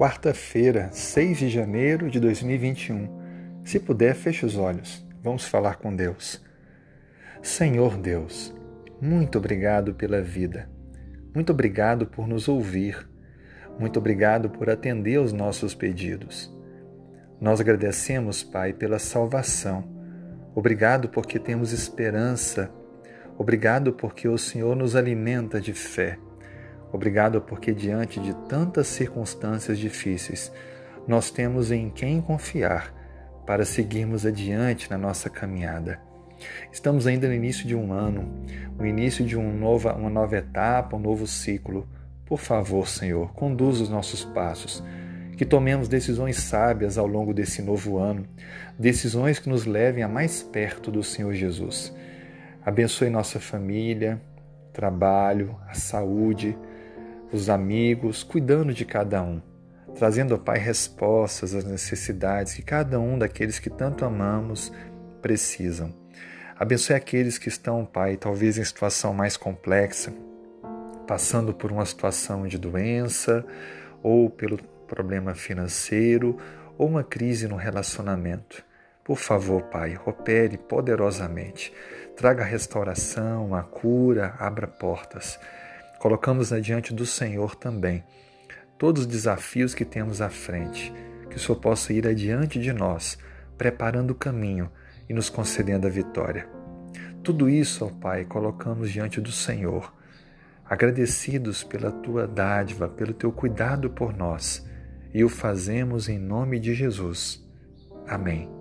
Quarta-feira, 6 de janeiro de 2021. Se puder, feche os olhos. Vamos falar com Deus. Senhor Deus, muito obrigado pela vida. Muito obrigado por nos ouvir. Muito obrigado por atender aos nossos pedidos. Nós agradecemos, Pai, pela salvação. Obrigado porque temos esperança. Obrigado porque o Senhor nos alimenta de fé. Obrigado porque, diante de tantas circunstâncias difíceis, nós temos em quem confiar para seguirmos adiante na nossa caminhada. Estamos ainda no início de um ano, o início de um nova, uma nova etapa, um novo ciclo. Por favor, Senhor, conduza os nossos passos, que tomemos decisões sábias ao longo desse novo ano, decisões que nos levem a mais perto do Senhor Jesus. Abençoe nossa família, trabalho, a saúde, os amigos, cuidando de cada um, trazendo ao Pai respostas às necessidades que cada um daqueles que tanto amamos precisam. Abençoe aqueles que estão, Pai, talvez em situação mais complexa, passando por uma situação de doença, ou pelo problema financeiro, ou uma crise no relacionamento. Por favor, Pai, opere poderosamente. Traga a restauração, a cura, abra portas colocamos adiante do Senhor também todos os desafios que temos à frente, que o Senhor possa ir adiante de nós, preparando o caminho e nos concedendo a vitória. Tudo isso, ó Pai, colocamos diante do Senhor, agradecidos pela tua dádiva, pelo teu cuidado por nós, e o fazemos em nome de Jesus. Amém.